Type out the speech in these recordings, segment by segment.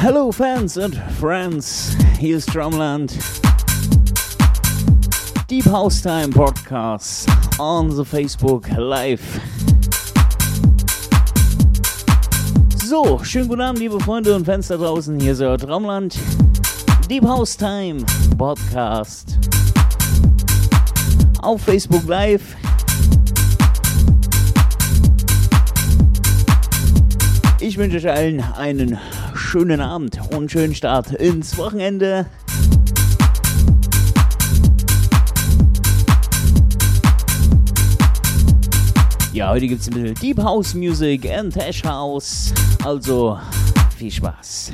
Hello Fans and Friends, hier ist Drumland. Deep House Time Podcast on the Facebook Live. So, schönen guten Abend, liebe Freunde und Fans da draußen. Hier ist euer Traumland. Deep House Time Podcast. Auf Facebook Live. Ich wünsche euch allen einen schönen Abend und schönen Start ins Wochenende. Ja, heute gibt es ein bisschen Deep House Music and Tash House. Also viel Spaß.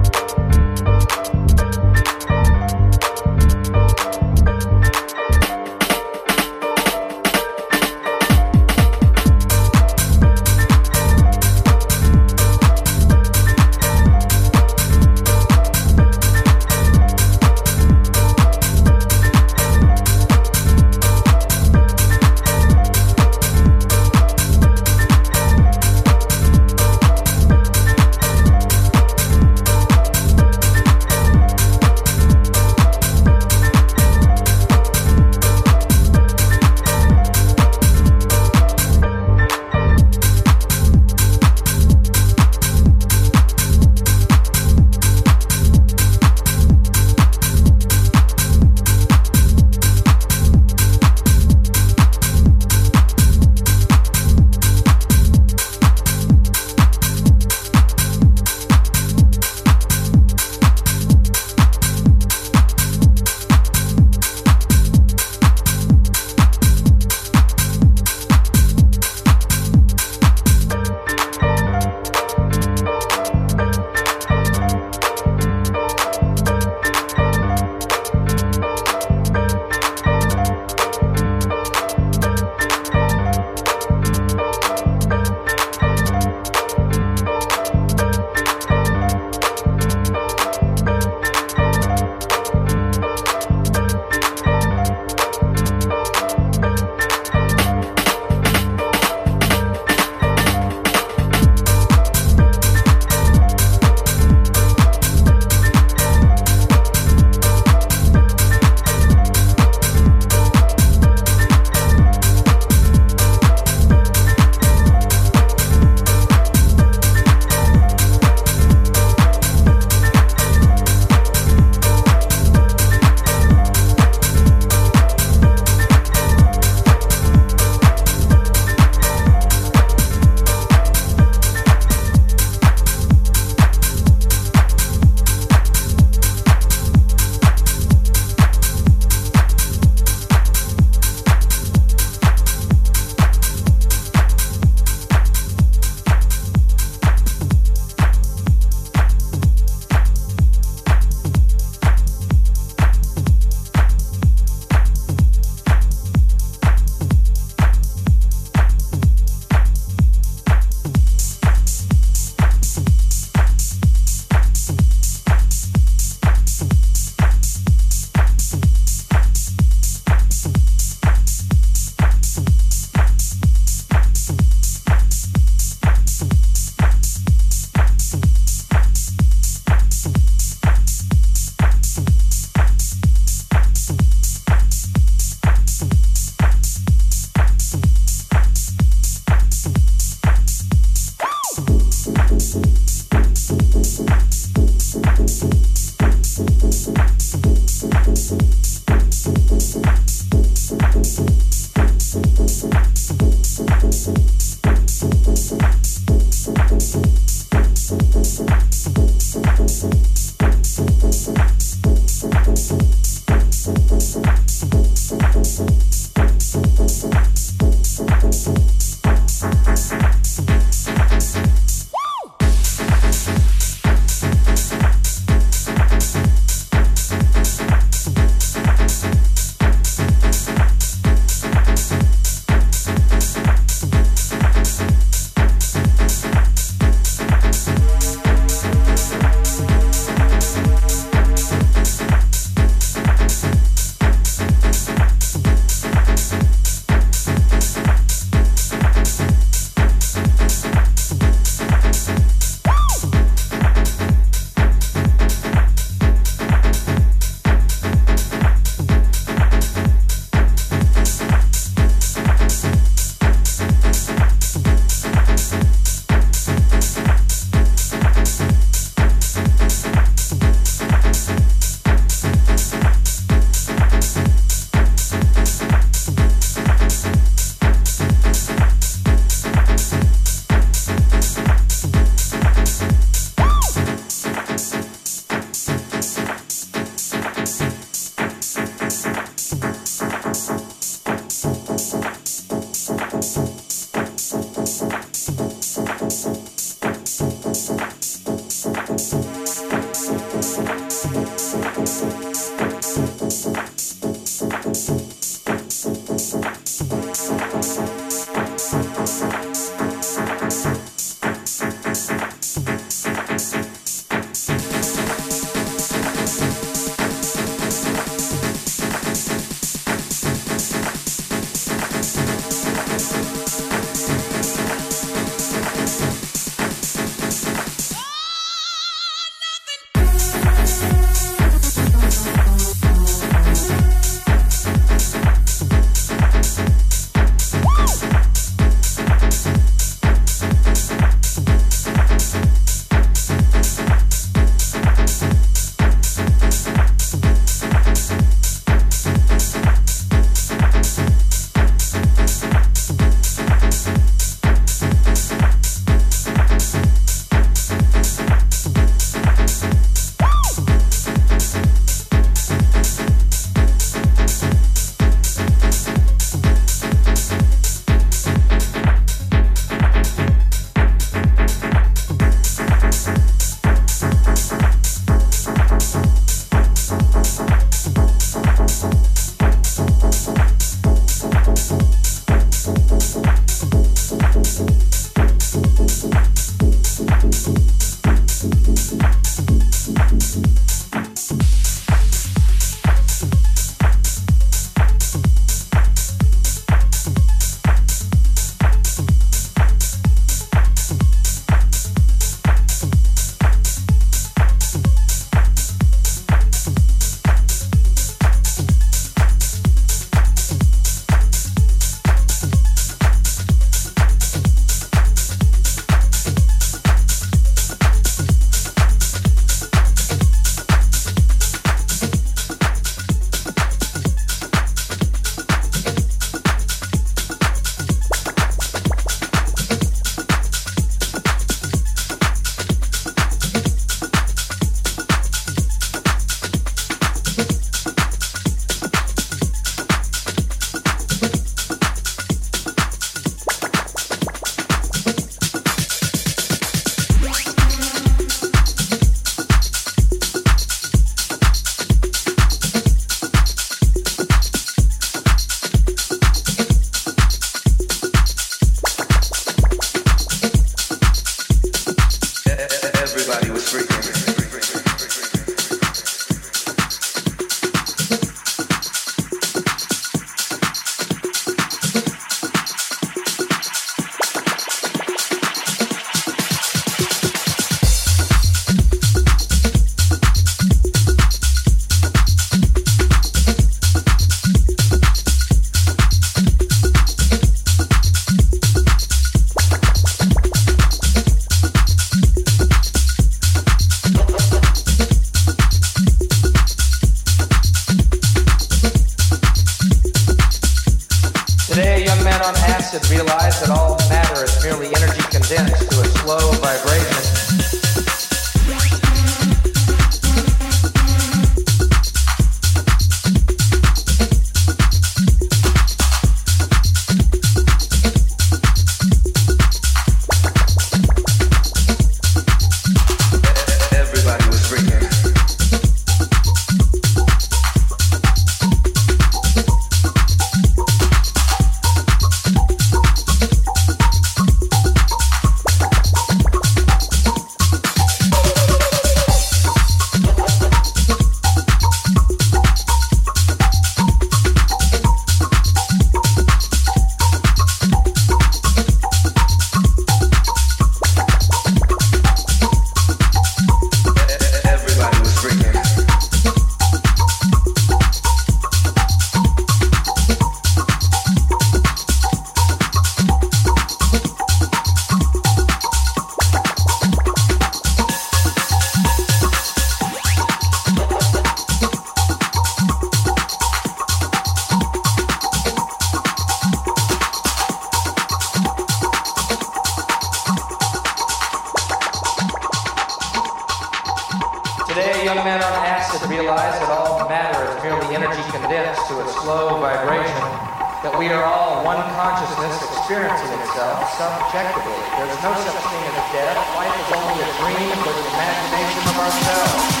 objectively. There's no such thing as death. Life is only a dream for the imagination of ourselves.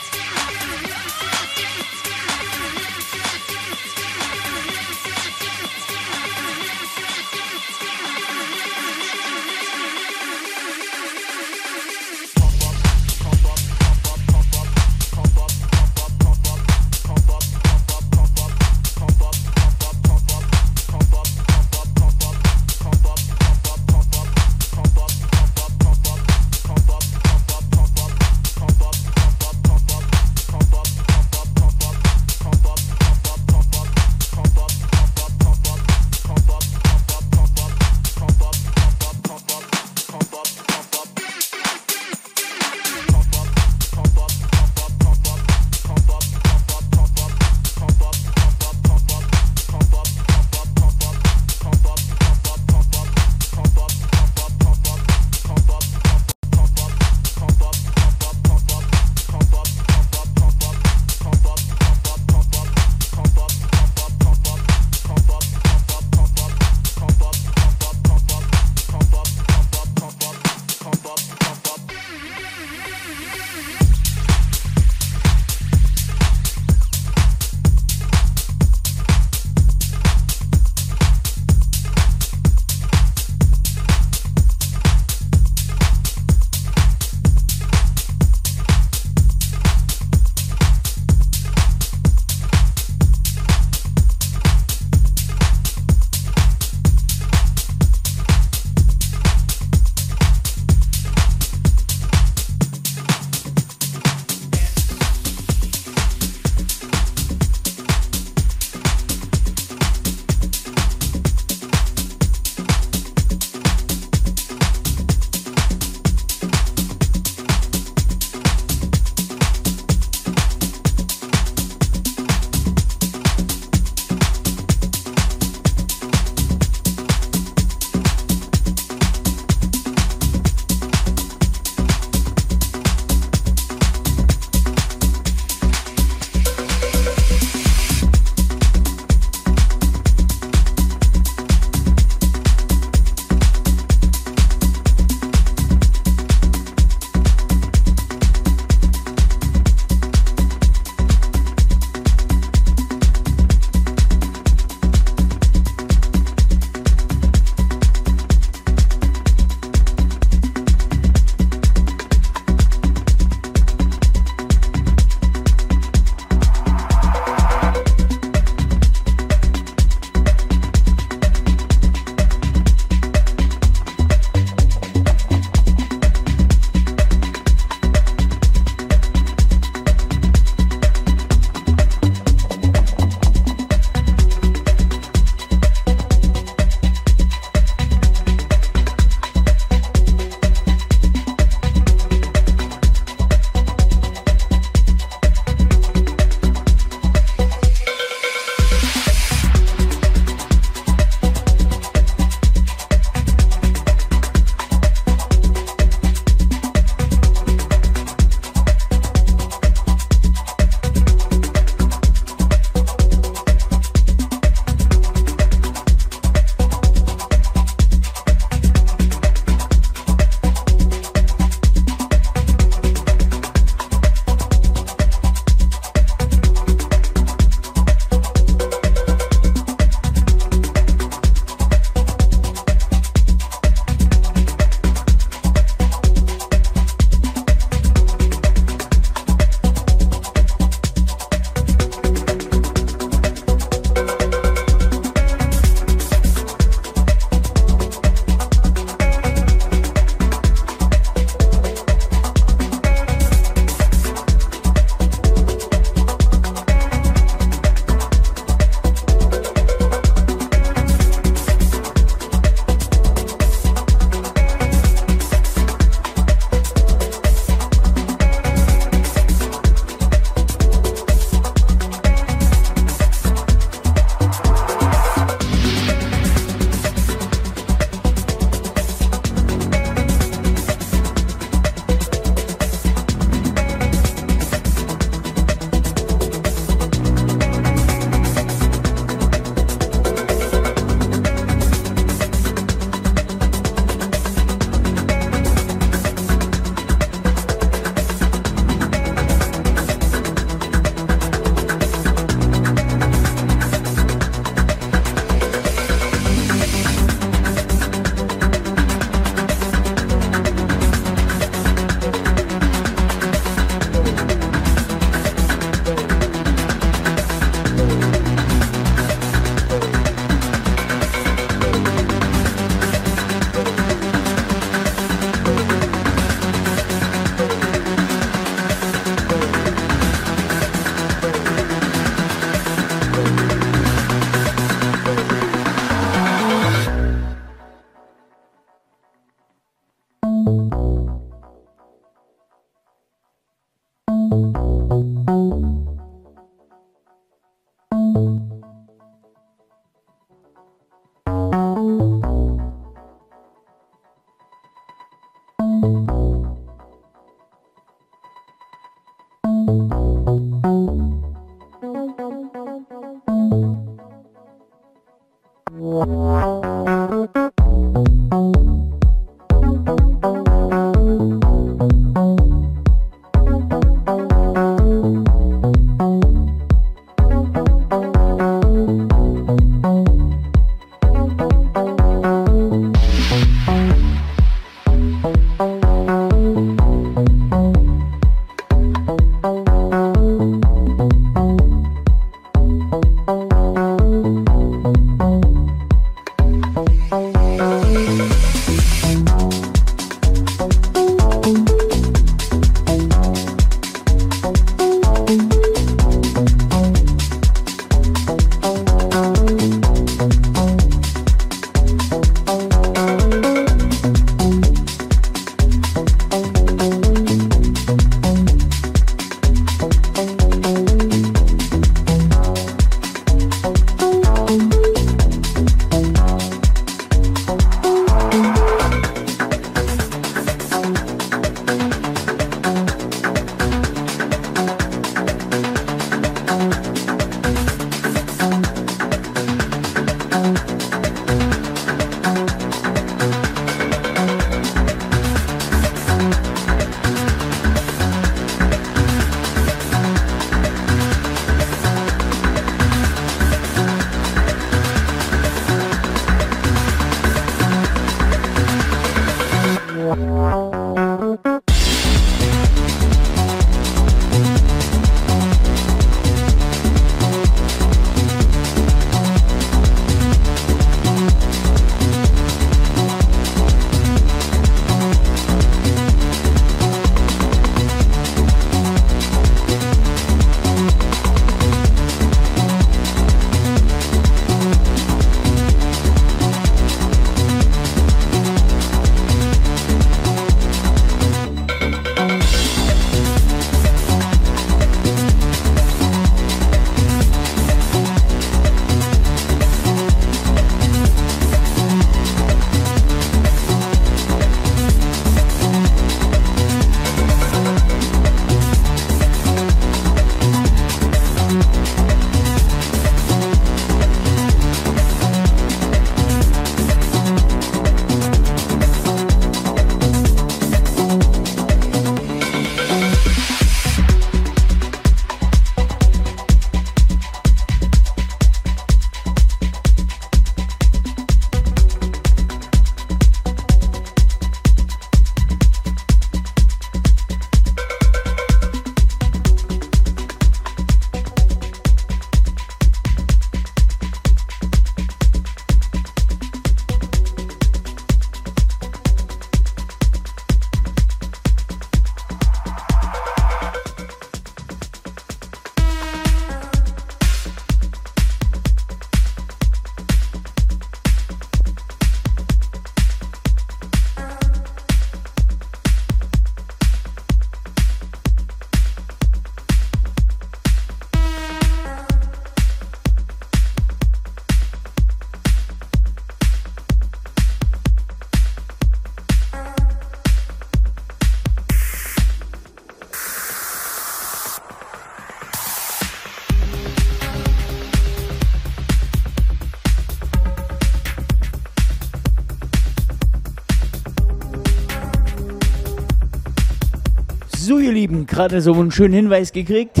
Lieben, gerade so einen schönen Hinweis gekriegt.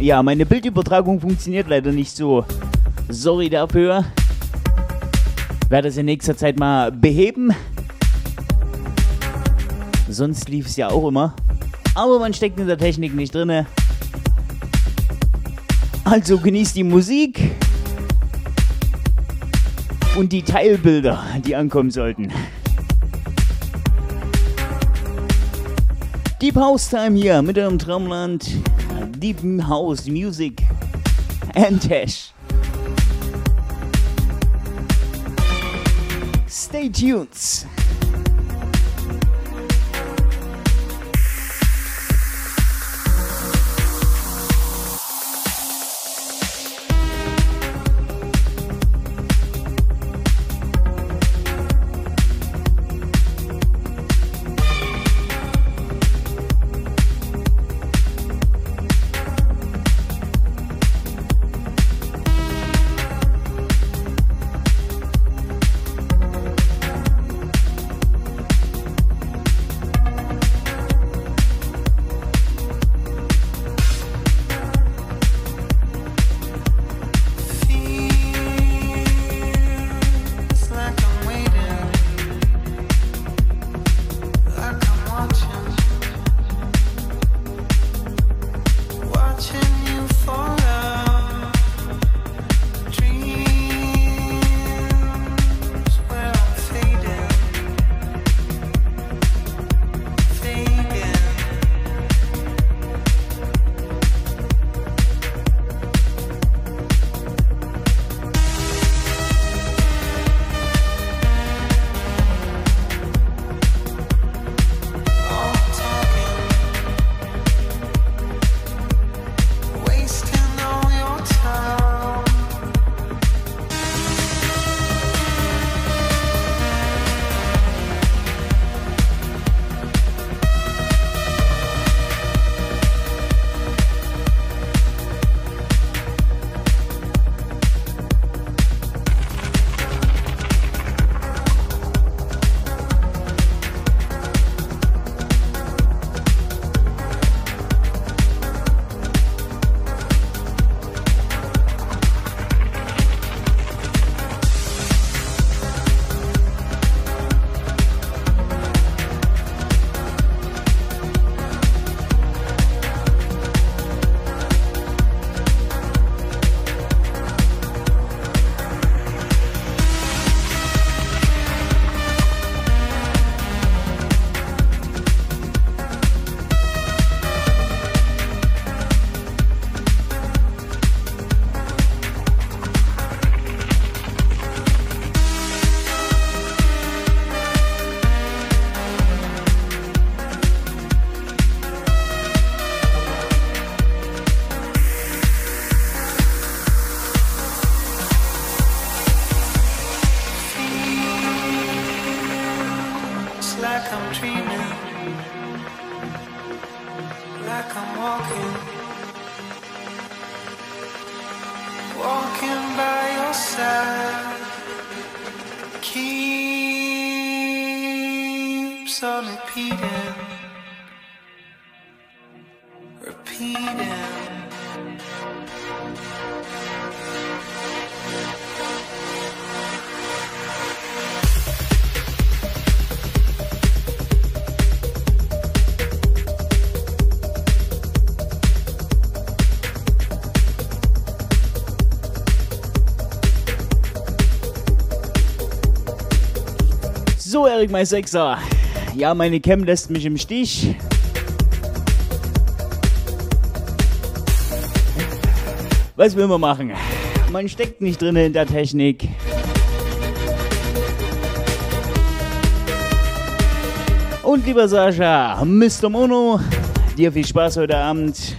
Ja, meine Bildübertragung funktioniert leider nicht so. Sorry dafür. Werde es in nächster Zeit mal beheben. Sonst lief es ja auch immer. Aber man steckt in der Technik nicht drin. Also genießt die Musik und die Teilbilder, die ankommen sollten. Deep House Time hier mit eurem Traumland. Deep House Music and Tash. Stay tuned. Erik, mein Sechser. Ja, meine Cam lässt mich im Stich. Was will man machen? Man steckt nicht drin in der Technik. Und lieber Sascha, Mr. Mono, dir viel Spaß heute Abend.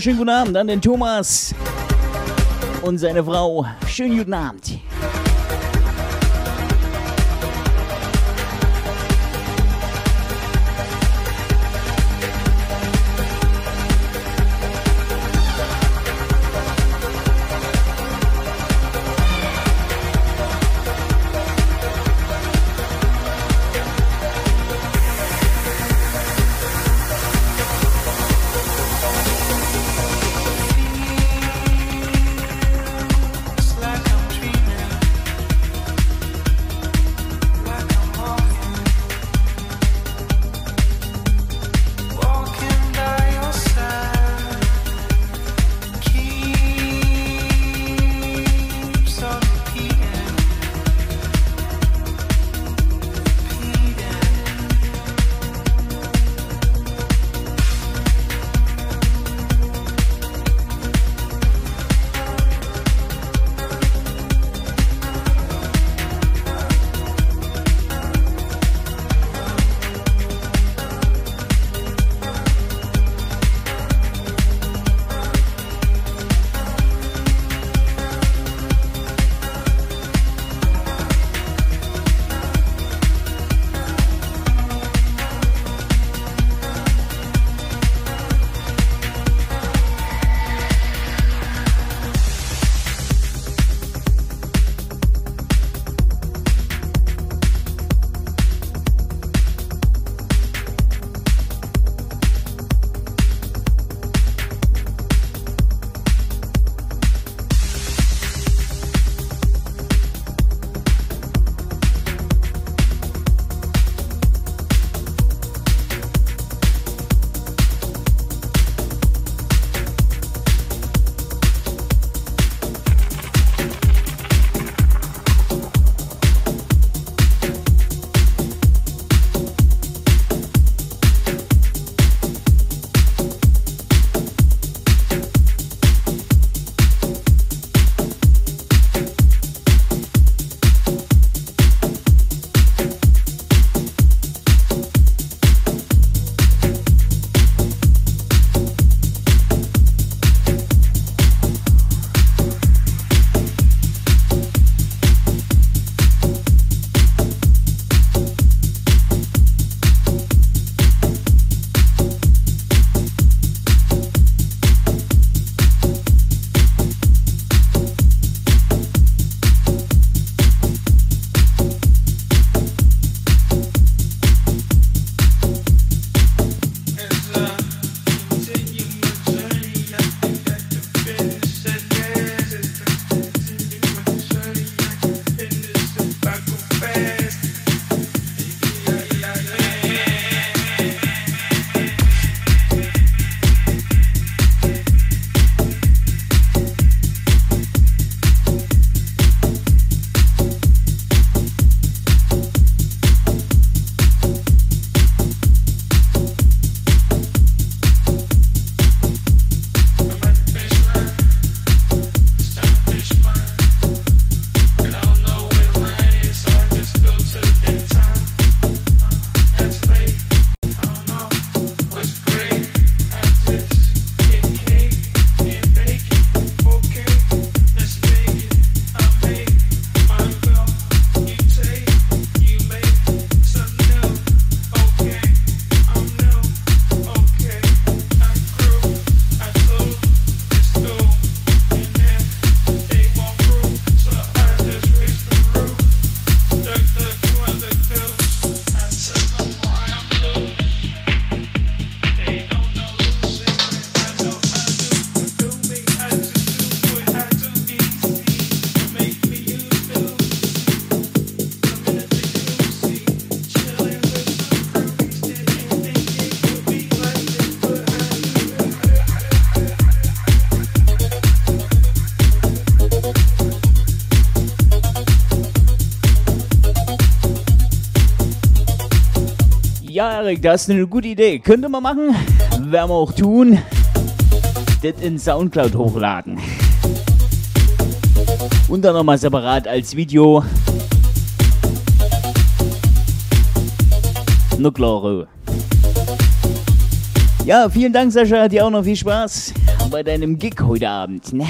Auch mal schönen guten Abend an den Thomas und seine Frau. Schönen guten Abend. Erik, das ist eine gute Idee. Könnte man machen. Werden wir auch tun. Das in Soundcloud hochladen. Und dann nochmal separat als Video. Na klar. Ja, vielen Dank, Sascha. Dir auch noch viel Spaß bei deinem Gig heute Abend. Ne?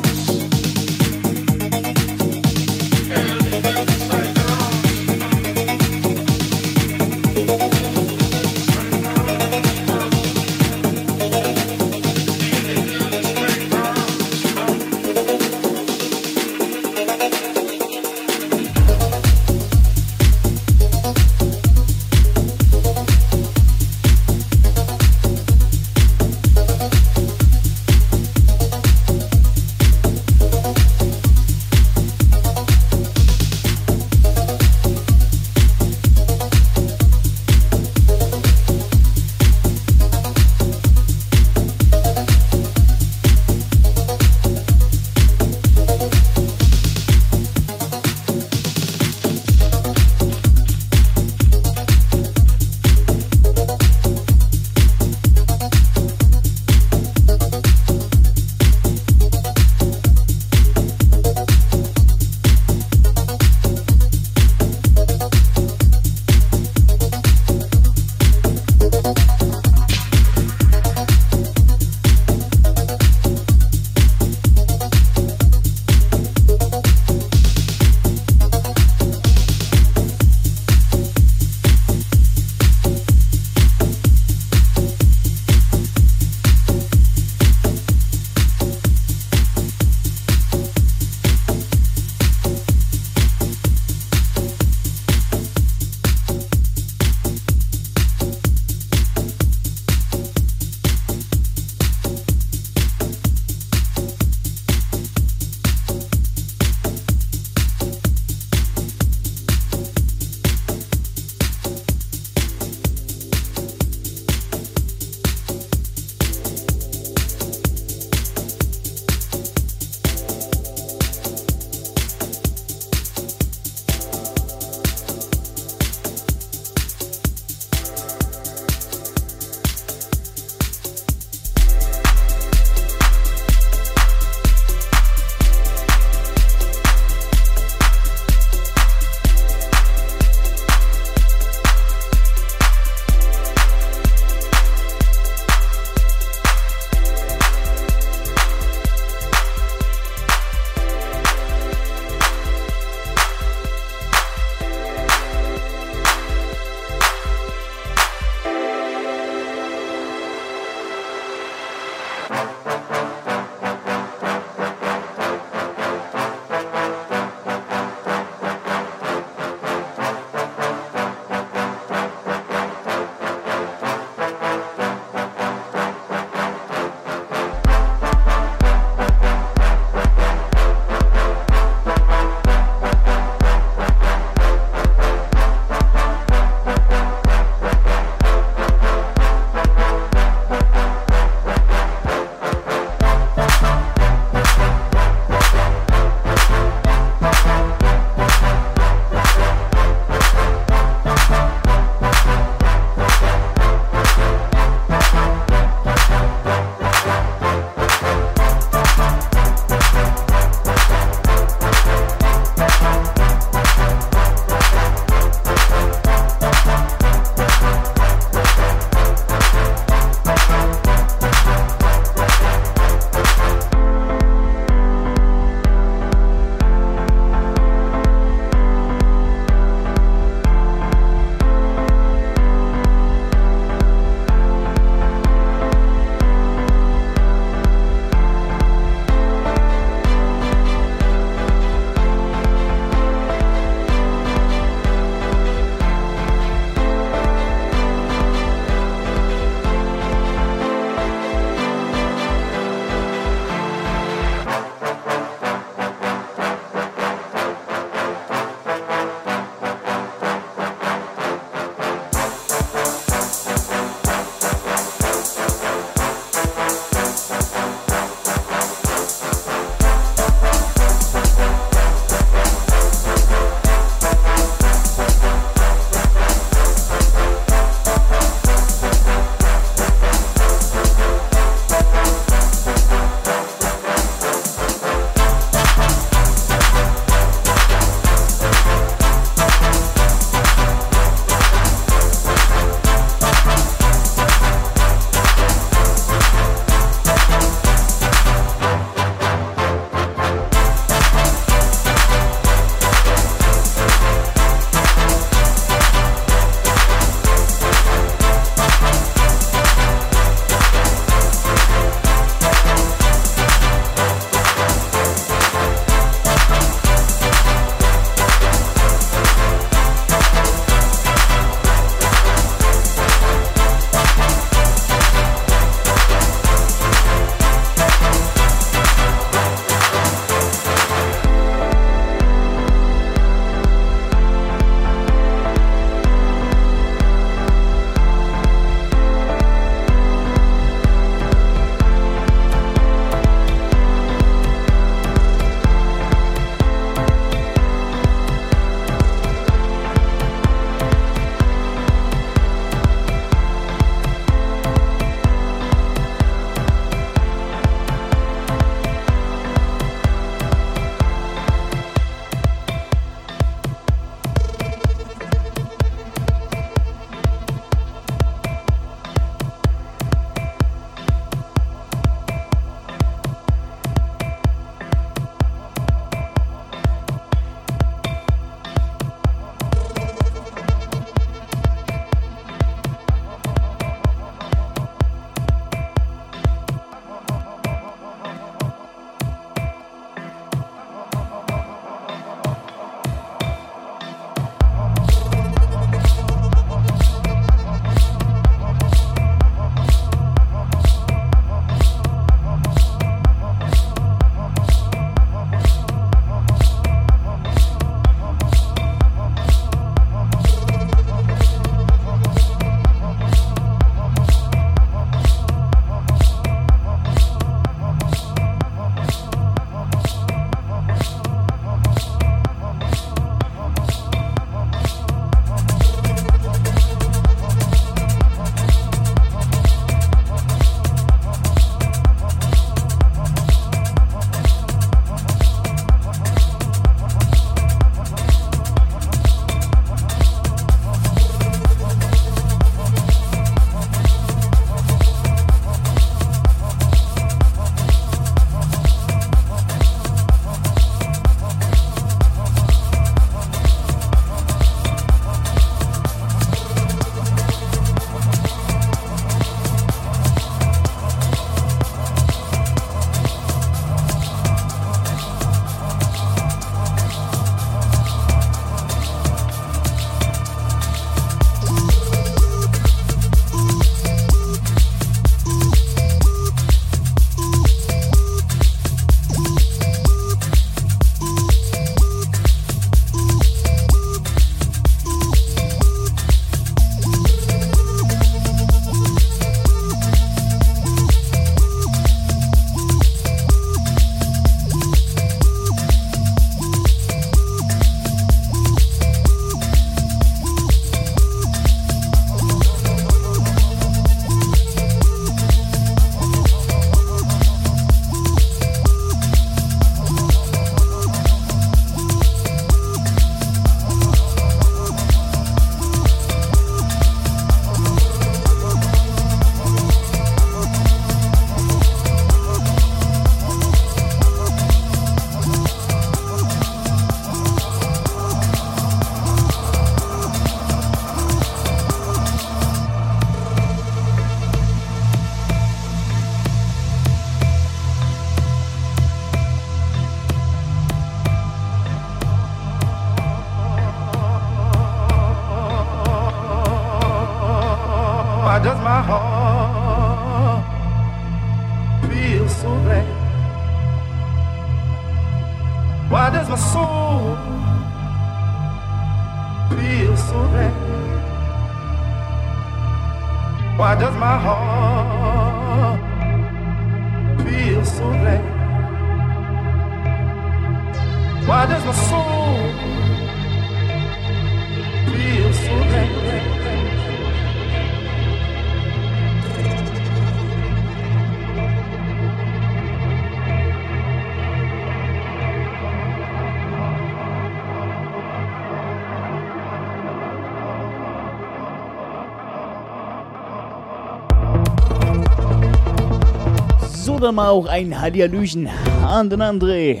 Dann mal auch ein Hallihallöchen an den André.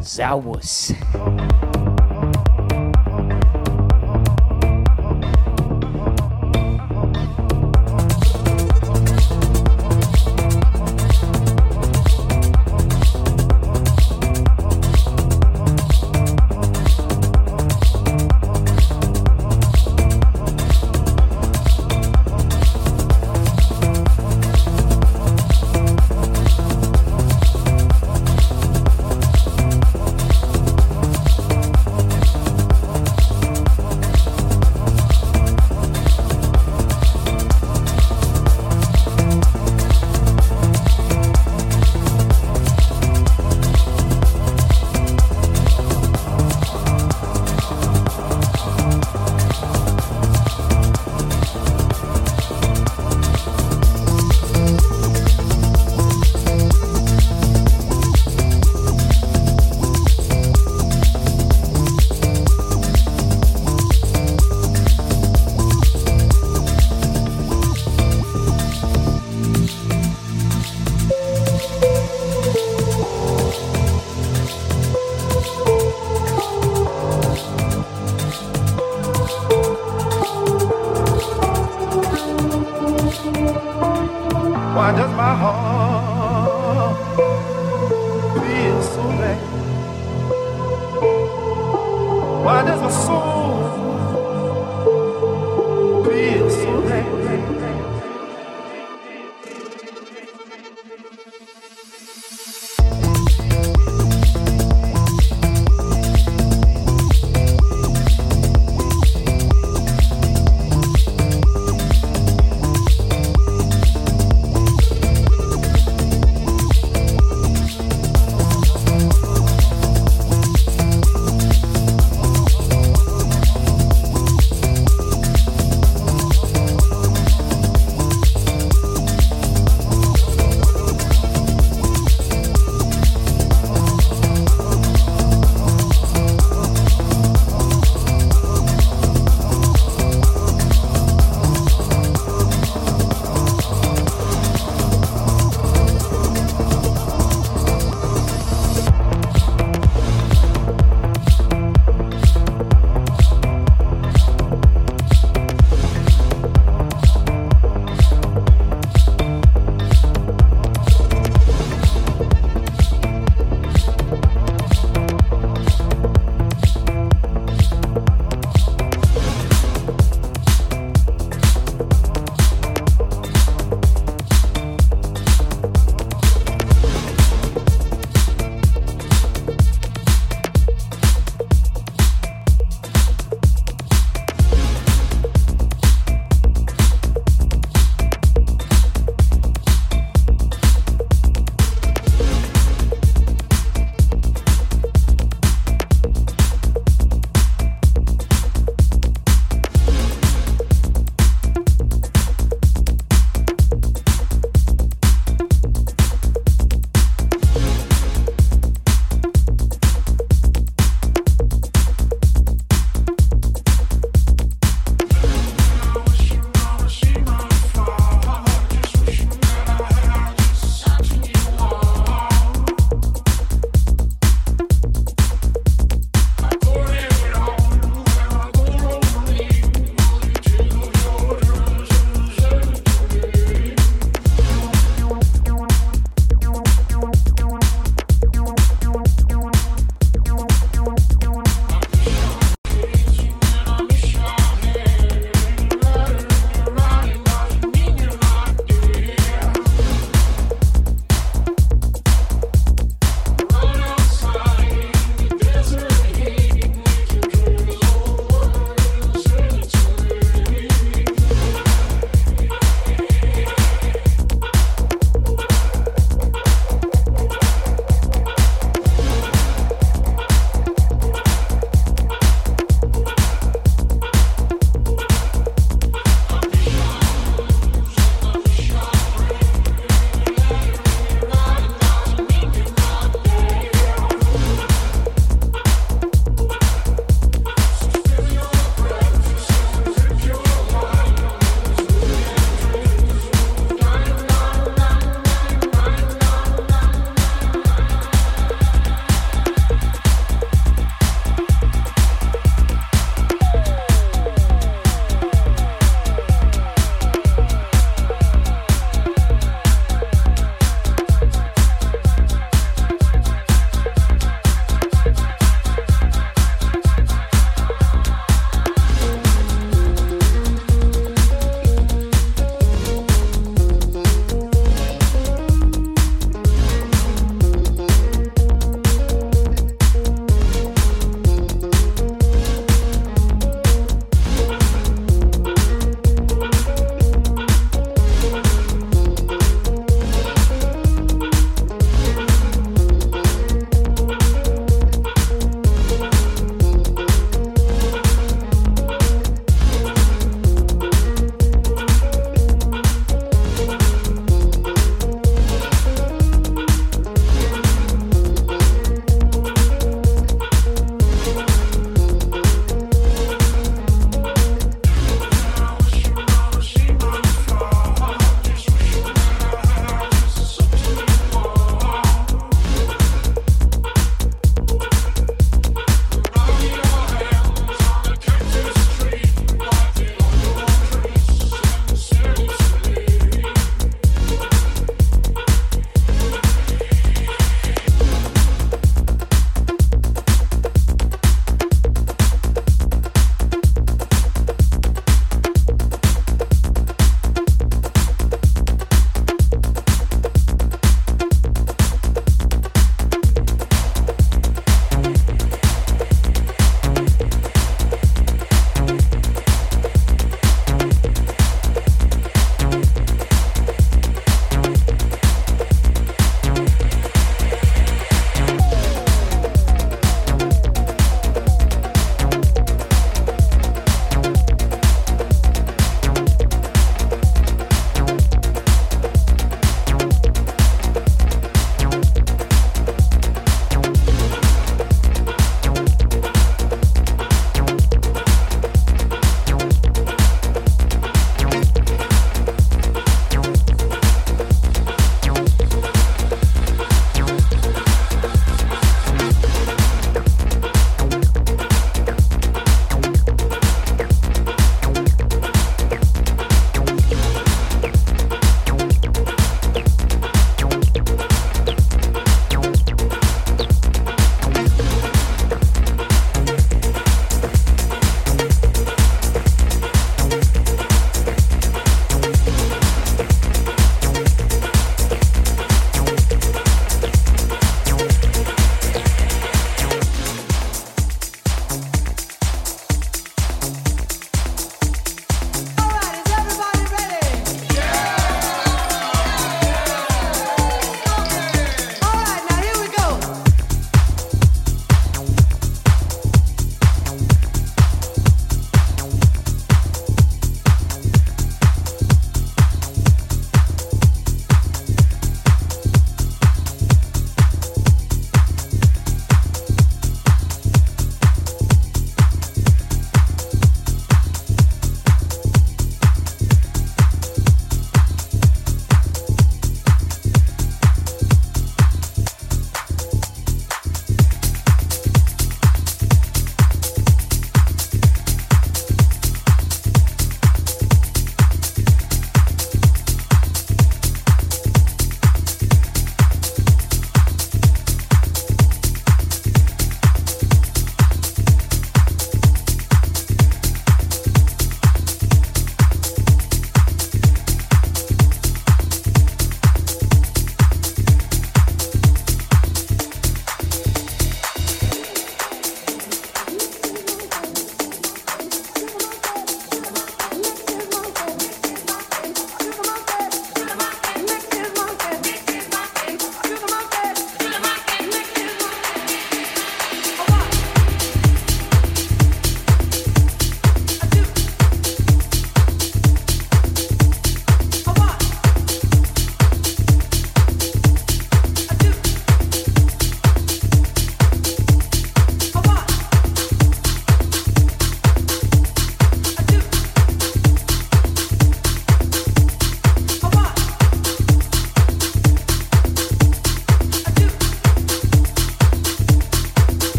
Servus.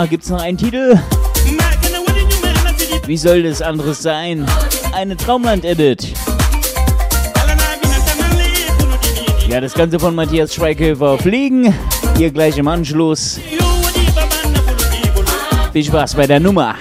Danach gibt es noch einen Titel. Wie soll das anderes sein? Eine Traumland-Edit. Ja, das Ganze von Matthias Schweighöfer fliegen. Hier gleich im Anschluss. Viel Spaß bei der Nummer.